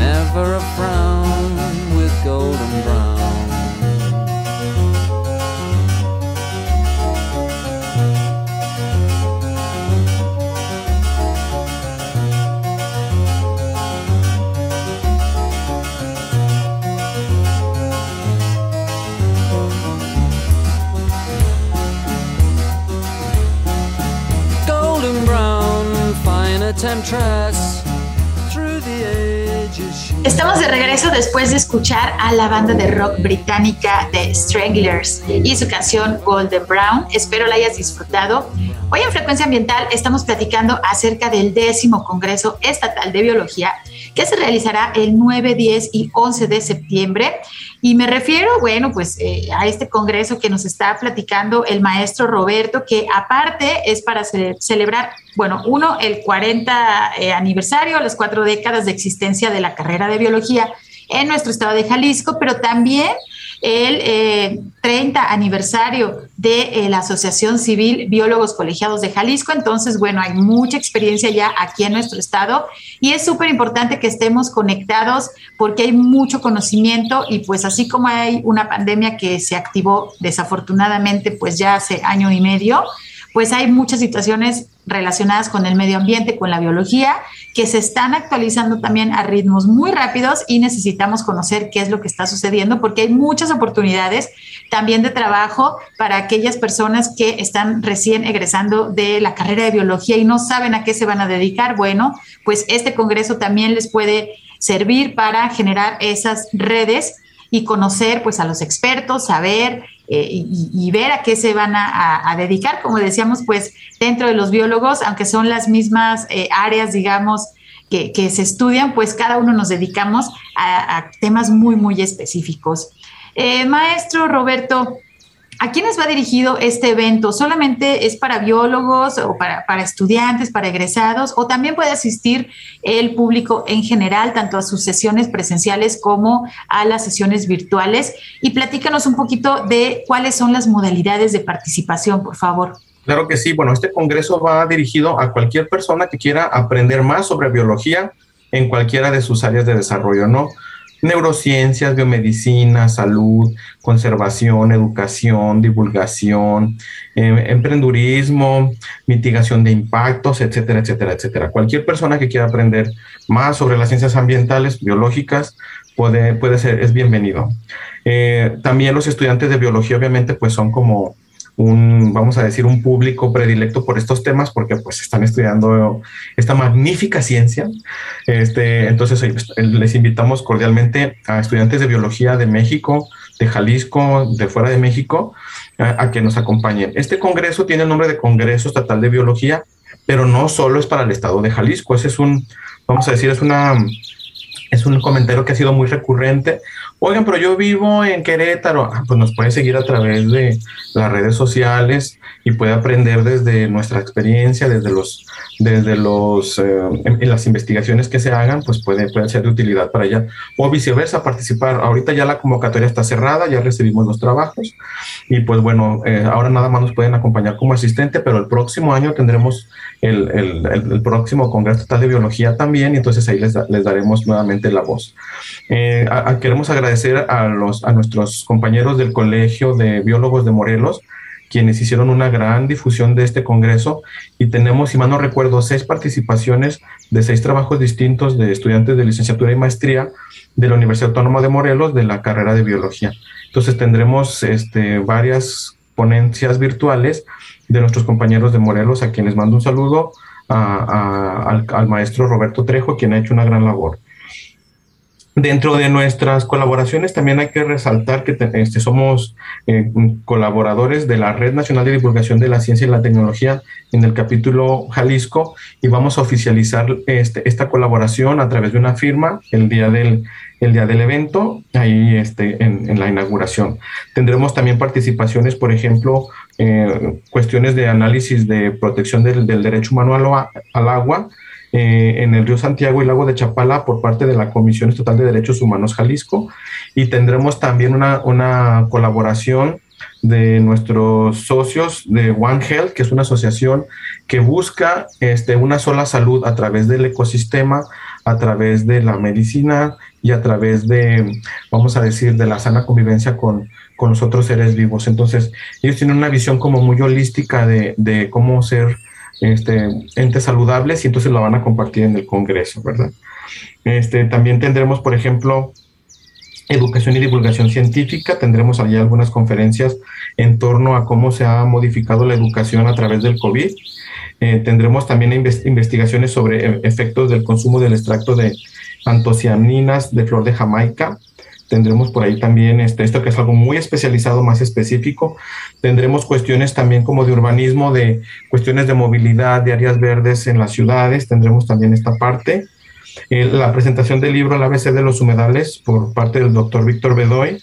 Speaker 4: never a frown with golden brown. Golden brown, fine a temptress
Speaker 1: Estamos de regreso después de escuchar a la banda de rock británica The Stranglers y su canción Golden Brown. Espero la hayas disfrutado. Hoy en Frecuencia Ambiental estamos platicando acerca del décimo Congreso Estatal de Biología que se realizará el 9, 10 y 11 de septiembre. Y me refiero, bueno, pues eh, a este congreso que nos está platicando el maestro Roberto, que aparte es para celebrar, bueno, uno, el 40 eh, aniversario, las cuatro décadas de existencia de la carrera de biología en nuestro estado de Jalisco, pero también el 30 eh, aniversario de eh, la Asociación Civil Biólogos Colegiados de Jalisco. Entonces, bueno, hay mucha experiencia ya aquí en nuestro estado y es súper importante que estemos conectados porque hay mucho conocimiento y pues así como hay una pandemia que se activó desafortunadamente pues ya hace año y medio, pues hay muchas situaciones relacionadas con el medio ambiente, con la biología, que se están actualizando también a ritmos muy rápidos y necesitamos conocer qué es lo que está sucediendo porque hay muchas oportunidades también de trabajo para aquellas personas que están recién egresando de la carrera de biología y no saben a qué se van a dedicar. Bueno, pues este congreso también les puede servir para generar esas redes y conocer pues a los expertos, saber eh, y, ver a qué se van a, dedicar. Como decíamos, pues dentro de los biólogos, aunque son las mismas eh, áreas, digamos, que, se estudian, pues cada uno nos dedicamos a, temas muy, muy específicos. Eh, maestro Roberto, ¿A quiénes va dirigido este evento? ¿Solamente es para biólogos o para, estudiantes, para egresados? ¿O también puede asistir el público en general, tanto a sus sesiones presenciales como a las sesiones virtuales? Y platícanos un poquito de cuáles son las modalidades de participación, por favor.
Speaker 3: Claro que sí. Bueno, este congreso va dirigido a cualquier persona que quiera aprender más sobre biología en cualquiera de sus áreas de desarrollo, ¿no? Neurociencias, biomedicina, salud, conservación, educación, divulgación, eh, emprendurismo, mitigación de impactos, etcétera, etcétera, etcétera. Cualquier persona que quiera aprender más sobre las ciencias ambientales, biológicas, puede, puede ser, es bienvenido. Eh, también los estudiantes de biología, obviamente, pues son como un, vamos a decir, un público predilecto por estos temas porque pues están estudiando esta magnífica ciencia. Este, entonces les invitamos cordialmente a estudiantes de biología de México, de Jalisco, de fuera de México, a, que nos acompañen. Este congreso tiene el nombre de Congreso Estatal de Biología, pero no solo es para el estado de Jalisco, ese es un, vamos a decir, es una es un comentario que ha sido muy recurrente. Oigan, pero yo vivo en Querétaro. Ah, pues nos puede seguir a través de las redes sociales y puede aprender desde nuestra experiencia, desde los, desde los, eh, en, las investigaciones que se hagan, pues puede, puede ser de utilidad para ella. O viceversa, participar. Ahorita ya la convocatoria está cerrada, ya recibimos los trabajos y pues bueno, eh, ahora nada más nos pueden acompañar como asistente, pero el próximo año tendremos el, el, el, próximo Congreso Estatal de Biología también y entonces ahí les, les daremos nuevamente la voz. Eh, queremos agradecer a, los, a nuestros compañeros del Colegio de Biólogos de Morelos, quienes hicieron una gran difusión de este congreso y tenemos, si mal no recuerdo, seis participaciones de seis trabajos distintos de estudiantes de licenciatura y maestría de la Universidad Autónoma de Morelos de la carrera de biología. Entonces tendremos este, varias ponencias virtuales de nuestros compañeros de Morelos, a quienes mando un saludo al, al maestro Roberto Trejo, quien ha hecho una gran labor. Dentro de nuestras colaboraciones también hay que resaltar que este, somos eh, colaboradores de la Red Nacional de Divulgación de la Ciencia y la Tecnología en el capítulo Jalisco y vamos a oficializar este, esta colaboración a través de una firma el día del, el día del evento, ahí este, en, la inauguración. Tendremos también participaciones, por ejemplo, eh, cuestiones de análisis de protección del, derecho humano al agua eh, en el río Santiago y lago de Chapala por parte de la Comisión Estatal de Derechos Humanos Jalisco y tendremos también una, una colaboración de nuestros socios de One Health, que es una asociación que busca este, una sola salud a través del ecosistema, a través de la medicina y a través de, vamos a decir, de la sana convivencia con, con los otros seres vivos. Entonces, ellos tienen una visión como muy holística de, de cómo ser este, entes saludables y entonces lo van a compartir en el Congreso, ¿verdad? Este, también tendremos, por ejemplo, educación y divulgación científica. Tendremos allí algunas conferencias en torno a cómo se ha modificado la educación a través del COVID. Eh, tendremos también investigaciones sobre e-, efectos del consumo del extracto de antocianinas de flor de Jamaica. Tendremos por ahí también este, esto que es algo muy especializado, más específico. Tendremos cuestiones también como de urbanismo, de cuestiones de movilidad, de áreas verdes en las ciudades. Tendremos también esta parte. Eh, la presentación del libro El ABC de los humedales por parte del doctor Víctor Bedoy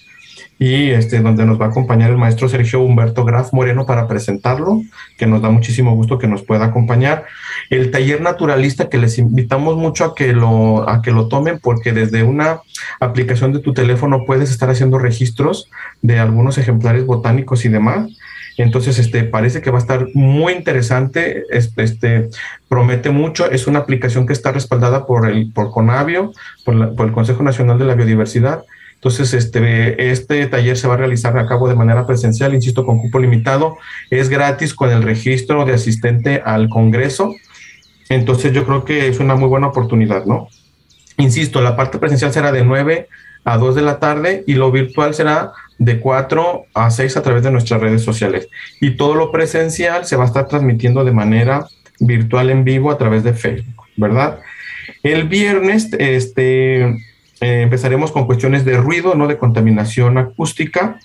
Speaker 3: y este, donde nos va a acompañar el maestro Sergio Humberto Graf Moreno para presentarlo, que nos da muchísimo gusto que nos pueda acompañar. El taller naturalista que les invitamos mucho a que lo, a que lo tomen porque desde una aplicación de tu teléfono puedes estar haciendo registros de algunos ejemplares botánicos y demás. Entonces, este, parece que va a estar muy interesante, este, este, promete mucho, es una aplicación que está respaldada por el por Conavio, por, por el Consejo Nacional de la Biodiversidad, entonces, este, este taller se va a realizar a cabo de manera presencial, insisto, con cupo limitado. Es gratis con el registro de asistente al Congreso. Entonces, yo creo que es una muy buena oportunidad, ¿no? Insisto, la parte presencial será de 9 a 2 de la tarde y lo virtual será de 4 a 6 a través de nuestras redes sociales. Y todo lo presencial se va a estar transmitiendo de manera virtual en vivo a través de Facebook, ¿verdad? El viernes, este, eh, empezaremos con cuestiones de ruido, no de contaminación acústica.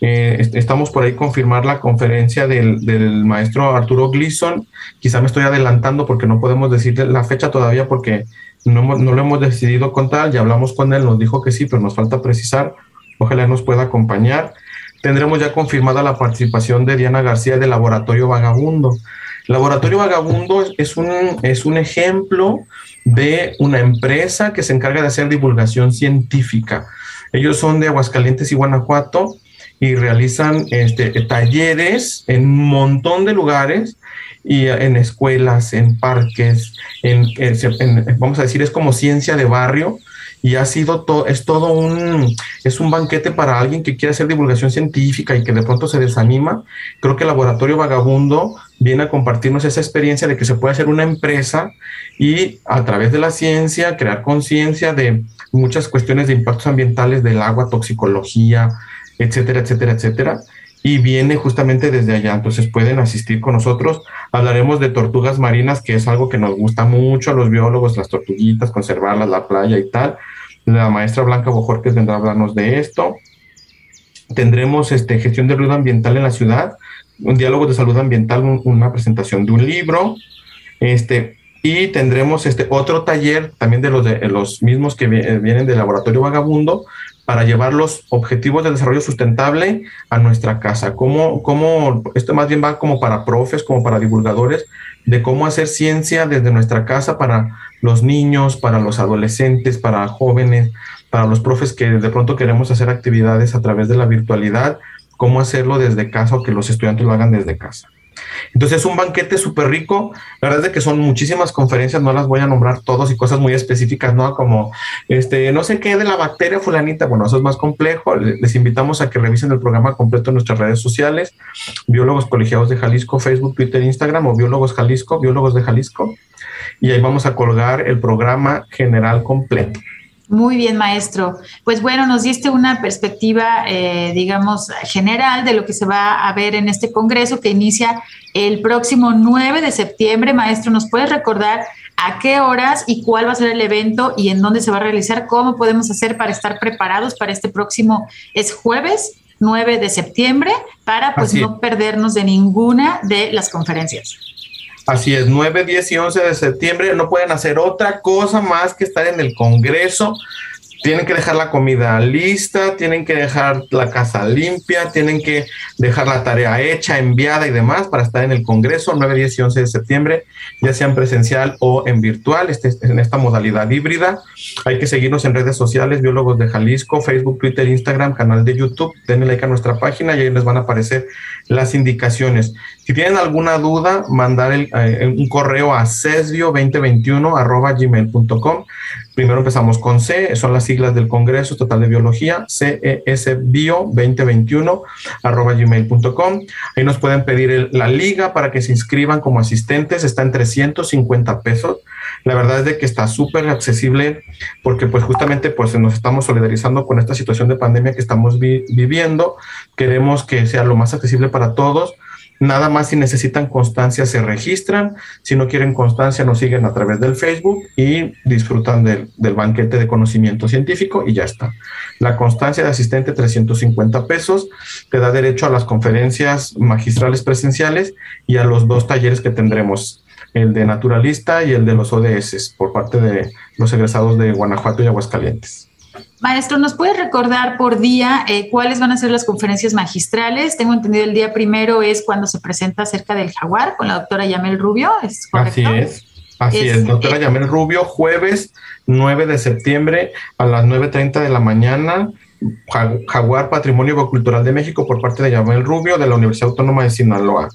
Speaker 3: Eh, estamos por ahí confirmar la conferencia del, maestro Arturo Gleason. Quizá me estoy adelantando porque no podemos decir la fecha todavía porque no, no, lo hemos decidido contar. Ya hablamos con él, nos dijo que sí, pero nos falta precisar. Ojalá nos pueda acompañar. Tendremos ya confirmada la participación de Diana García del Laboratorio Vagabundo. Laboratorio Vagabundo es un, es un ejemplo de una empresa que se encarga de hacer divulgación científica. Ellos son de Aguascalientes y Guanajuato y realizan este, talleres en un montón de lugares y en escuelas, en parques, en, vamos a decir, es como ciencia de barrio y ha sido todo, es todo un, es un banquete para alguien que quiere hacer divulgación científica y que de pronto se desanima. Creo que el Laboratorio Vagabundo viene a compartirnos esa experiencia de que se puede hacer una empresa y a través de la ciencia crear conciencia de muchas cuestiones de impactos ambientales del agua, toxicología, etcétera, etcétera, etcétera y viene justamente desde allá. Entonces pueden asistir con nosotros. Hablaremos de tortugas marinas, que es algo que nos gusta mucho a los biólogos, las tortuguitas, conservarlas, la playa y tal. La maestra Blanca Bojorquez vendrá a hablarnos de esto. Tendremos este, gestión de ruido ambiental en la ciudad, un diálogo de salud ambiental, una presentación de un libro. Este, y tendremos este otro taller también de los, de los mismos que vienen del laboratorio vagabundo para llevar los objetivos de desarrollo sustentable a nuestra casa. ¿Cómo, cómo, esto más bien va como para profes, como para divulgadores, de cómo hacer ciencia desde nuestra casa para los niños, para los adolescentes, para jóvenes, para los profes que de pronto queremos hacer actividades a través de la virtualidad, cómo hacerlo desde casa o que los estudiantes lo hagan desde casa. Entonces es un banquete súper rico. La verdad es que son muchísimas conferencias, no las voy a nombrar todos y cosas muy específicas, ¿no? Como, este, no sé qué de la bacteria fulanita. Bueno, eso es más complejo. Les invitamos a que revisen el programa completo en nuestras redes sociales. Biólogos Colegiados de Jalisco, Facebook, Twitter, Instagram o Biólogos Jalisco, Biólogos de Jalisco. Y ahí vamos a colgar el programa general completo.
Speaker 1: Muy bien, maestro. Pues bueno, nos diste una perspectiva, eh, digamos, general de lo que se va a ver en este Congreso que inicia el próximo 9 de septiembre. Maestro, ¿nos puedes recordar a qué horas y cuál va a ser el evento y en dónde se va a realizar? ¿Cómo podemos hacer para estar preparados para este próximo, es jueves 9 de septiembre, para pues no perdernos de ninguna de las conferencias?
Speaker 3: Así es, 9, 10 y 11 de septiembre no pueden hacer otra cosa más que estar en el Congreso tienen que dejar la comida lista, tienen que dejar la casa limpia, tienen que dejar la tarea hecha, enviada y demás para estar en el Congreso 9, 10 y 11 de septiembre, ya sea en presencial o en virtual, este, en esta modalidad híbrida. Hay que seguirnos en redes sociales, Biólogos de Jalisco, Facebook, Twitter, Instagram, canal de YouTube. Denle like a nuestra página y ahí les van a aparecer las indicaciones. Si tienen alguna duda, mandar eh, un correo a cesbio2021 gmail.com. Primero empezamos con C, son las siglas del Congreso Total de Biología, cesbio2021 arroba gmail.com. Ahí nos pueden pedir la liga para que se inscriban como asistentes, está en 350 pesos. La verdad es de que está súper accesible porque pues justamente pues nos estamos solidarizando con esta situación de pandemia que estamos viviendo. Queremos que sea lo más accesible para todos Nada más si necesitan constancia se registran, si no quieren constancia nos siguen a través del Facebook y disfrutan del, banquete de conocimiento científico y ya está. La constancia de asistente 350 pesos te da derecho a las conferencias magistrales presenciales y a los dos talleres que tendremos, el de naturalista y el de los ODS por parte de los egresados de Guanajuato y Aguascalientes.
Speaker 1: Maestro, ¿nos puede recordar por día eh, cuáles van a ser las conferencias magistrales? Tengo entendido el día primero es cuando se presenta acerca del jaguar con la doctora Yamel Rubio, ¿es
Speaker 3: correcto? Así es. Así es, doctora eh, Yamel Rubio, jueves 9 de septiembre a las 9.30 de la mañana, Jaguar Patrimonio Cultural de México por parte de Yamel Rubio de la Universidad Autónoma de Sinaloa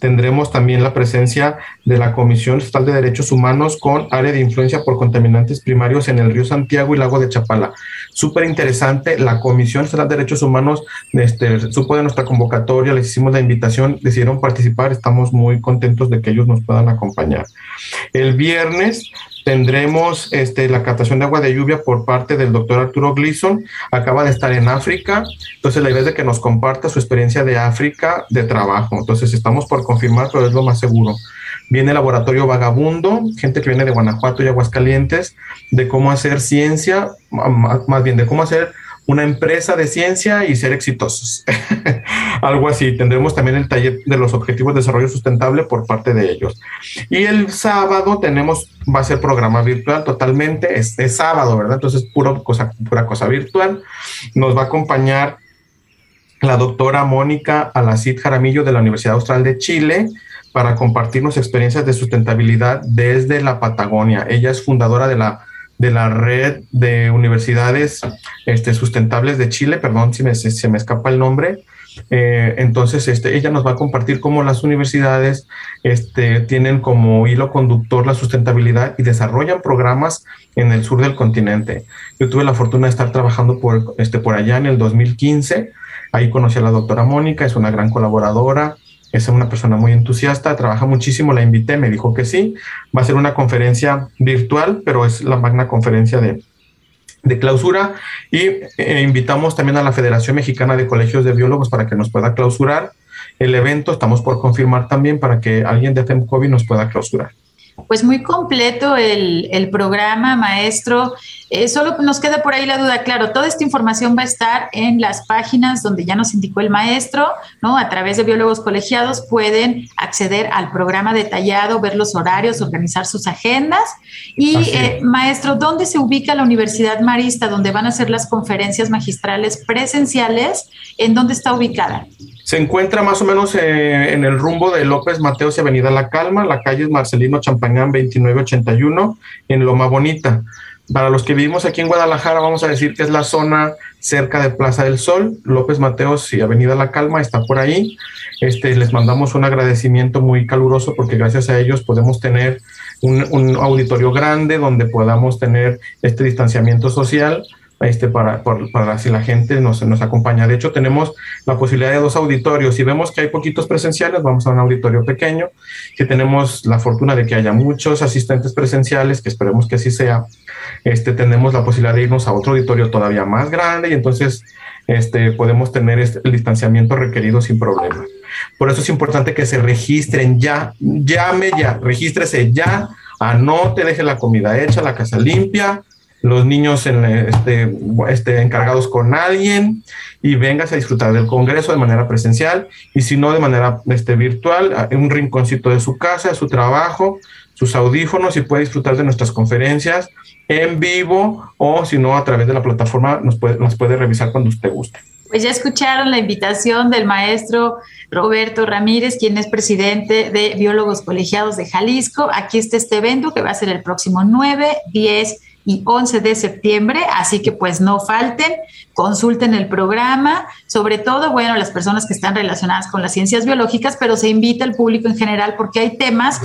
Speaker 3: tendremos también la presencia de la Comisión Estatal de Derechos Humanos con área de influencia por contaminantes primarios en el río Santiago y lago de Chapala. Súper interesante, la Comisión Estatal de Derechos Humanos este, supo de nuestra convocatoria, les hicimos la invitación, decidieron participar, estamos muy contentos de que ellos nos puedan acompañar. El viernes tendremos este, la captación de agua de lluvia por parte del doctor Arturo Gleason. Acaba de estar en África. Entonces, la idea es de que nos comparta su experiencia de África de trabajo. Entonces, estamos por confirmar, pero es lo más seguro. Viene el laboratorio Vagabundo, gente que viene de Guanajuato y Aguascalientes, de cómo hacer ciencia, más bien de cómo hacer una empresa de ciencia y ser exitosos. Algo así. Tendremos también el taller de los objetivos de desarrollo sustentable por parte de ellos. Y el sábado tenemos, va a ser programa virtual totalmente, es, sábado, ¿verdad? Entonces, puro cosa, pura cosa virtual. Nos va a acompañar la doctora Mónica Alacid Jaramillo de la Universidad Austral de Chile para compartirnos experiencias de sustentabilidad desde la Patagonia. Ella es fundadora de la de la red de universidades este, sustentables de Chile, perdón si me, se me escapa el nombre. Eh, entonces, este, ella nos va a compartir cómo las universidades este, tienen como hilo conductor la sustentabilidad y desarrollan programas en el sur del continente. Yo tuve la fortuna de estar trabajando por, este, por allá en el 2015. Ahí conocí a la doctora Mónica, es una gran colaboradora es una persona muy entusiasta, trabaja muchísimo, la invité, me dijo que sí, va a ser una conferencia virtual, pero es la magna conferencia de, clausura. Y eh, invitamos también a la Federación Mexicana de Colegios de Biólogos para que nos pueda clausurar el evento, estamos por confirmar también para que alguien de FEMCOVI nos pueda clausurar.
Speaker 1: Pues muy completo el, el programa, maestro. Eh, solo nos queda por ahí la duda, claro, toda esta información va a estar en las páginas donde ya nos indicó el maestro, ¿no? A través de biólogos colegiados pueden acceder al programa detallado, ver los horarios, organizar sus agendas. Y, eh, maestro, ¿dónde se ubica la Universidad Marista, donde van a ser las conferencias magistrales presenciales? ¿En dónde está ubicada?
Speaker 3: Se encuentra más o menos eh, en el rumbo de López Mateos y Avenida La Calma, la calle Marcelino Champañán 2981, en Loma Bonita. Para los que vivimos aquí en Guadalajara, vamos a decir que es la zona cerca de Plaza del Sol, López Mateos y Avenida La Calma, está por ahí. Este, les mandamos un agradecimiento muy caluroso porque gracias a ellos podemos tener un auditorio grande donde podamos tener este distanciamiento social este, para, para si la gente nos, nos acompaña. De hecho, tenemos la posibilidad de dos auditorios. Si vemos que hay poquitos presenciales, vamos a un auditorio pequeño. Si tenemos la fortuna de que haya muchos asistentes presenciales, que esperemos que así sea, este, tenemos la posibilidad de irnos a otro auditorio todavía más grande y entonces este, podemos tener este, el distanciamiento requerido sin problema. Por eso es importante que se registren ya, llame ya, regístrese ya, anote, deje la comida hecha, la casa limpia, los niños en este, este, encargados con alguien y vengas a disfrutar del Congreso de manera presencial y si no de manera este, virtual, en un rinconcito de su casa, de su trabajo, sus audífonos y puede disfrutar de nuestras conferencias en vivo o si no a través de la plataforma nos puede, nos puede revisar cuando usted guste.
Speaker 1: Pues ya escucharon la invitación del maestro Roberto Ramírez, quien es presidente de Biólogos Colegiados de Jalisco. Aquí está este evento que va a ser el próximo 9, 10 y 11 de septiembre, así que pues no falten, consulten el programa, sobre todo, bueno, las personas que están relacionadas con las ciencias biológicas, pero se invita al público en general porque hay temas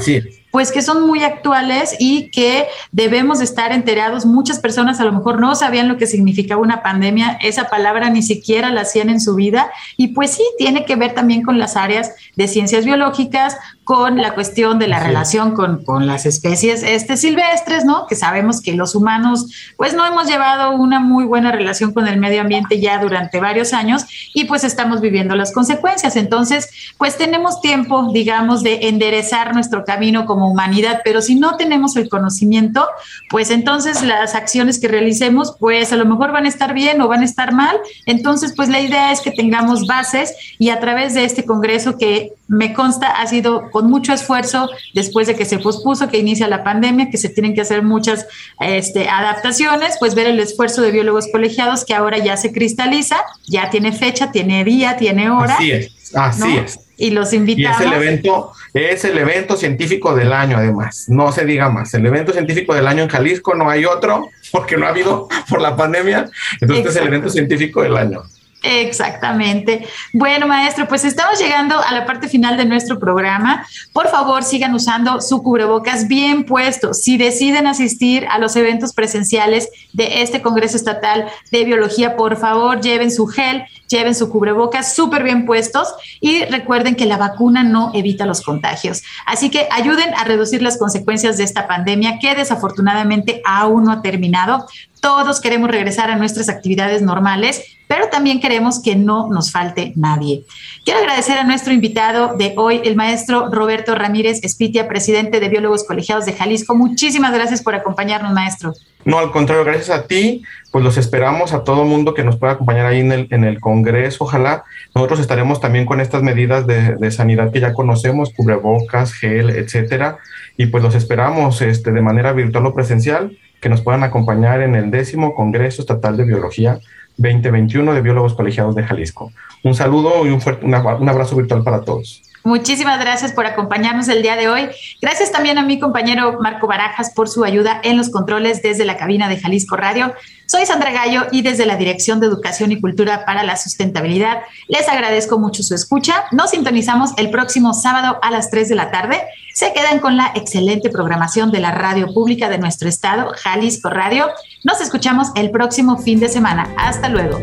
Speaker 1: pues que son muy actuales y que debemos estar enterados. Muchas personas a lo mejor no sabían lo que significaba una pandemia, esa palabra ni siquiera la hacían en su vida y pues sí, tiene que ver también con las áreas de ciencias biológicas, con la cuestión de la relación con, con, las especies este, silvestres, ¿no? Que sabemos que los humanos pues no hemos llevado una muy buena relación con el medio ambiente ya durante varios años y pues estamos viviendo las consecuencias. Entonces, pues tenemos tiempo, digamos, de enderezar nuestro camino como humanidad, pero si no tenemos el conocimiento, pues entonces las acciones que realicemos, pues a lo mejor van a estar bien o van a estar mal. Entonces, pues la idea es que tengamos bases y a través de este Congreso que me consta ha sido con mucho esfuerzo después de que se pospuso, que inicia la pandemia, que se tienen que hacer muchas este, adaptaciones, pues ver el esfuerzo de biólogos colegiados que ahora ya se cristaliza, ya tiene fecha, tiene día, tiene hora.
Speaker 3: Así es, así es.
Speaker 1: Y los invitamos.
Speaker 3: Y es el evento, es el evento científico del año, además. No se diga más. El evento científico del año en Jalisco no hay otro, porque no ha habido por la pandemia. Entonces es el evento científico del año.
Speaker 1: Exactamente. Bueno, maestro, pues estamos llegando a la parte final de nuestro programa. Por favor, sigan usando su cubrebocas bien puesto. Si deciden asistir a los eventos presenciales de este Congreso Estatal de Biología, por favor, lleven su gel, lleven su cubrebocas súper bien puestos y recuerden que la vacuna no evita los contagios. Así que ayuden a reducir las consecuencias de esta pandemia que desafortunadamente aún no ha terminado. Todos queremos regresar a nuestras actividades normales, pero también queremos que no nos falte nadie. Quiero agradecer a nuestro invitado de hoy, el maestro Roberto Ramírez Espitia, presidente de Biólogos Colegiados de Jalisco. Muchísimas gracias por acompañarnos, maestro.
Speaker 3: No, al contrario, gracias a ti, pues los esperamos a todo mundo que nos pueda acompañar ahí en el, en el Congreso, ojalá. Nosotros estaremos también con estas medidas de, de sanidad que ya conocemos, cubrebocas, gel, etcétera, y pues los esperamos este, de manera virtual o presencial que nos puedan acompañar en el décimo Congreso Estatal de Biología 2021 de Biólogos Colegiados de Jalisco. Un saludo y un, fuerte, un abrazo virtual para todos.
Speaker 1: Muchísimas gracias por acompañarnos el día de hoy. Gracias también a mi compañero Marco Barajas por su ayuda en los controles desde la cabina de Jalisco Radio. Soy Sandra Gallo y desde la Dirección de Educación y Cultura para la Sustentabilidad les agradezco mucho su escucha. Nos sintonizamos el próximo sábado a las 3 de la tarde. Se quedan con la excelente programación de la radio pública de nuestro estado, Jalisco Radio. Nos escuchamos el próximo fin de semana. Hasta luego.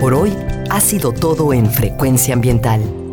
Speaker 2: Por hoy ha sido todo en Frecuencia Ambiental.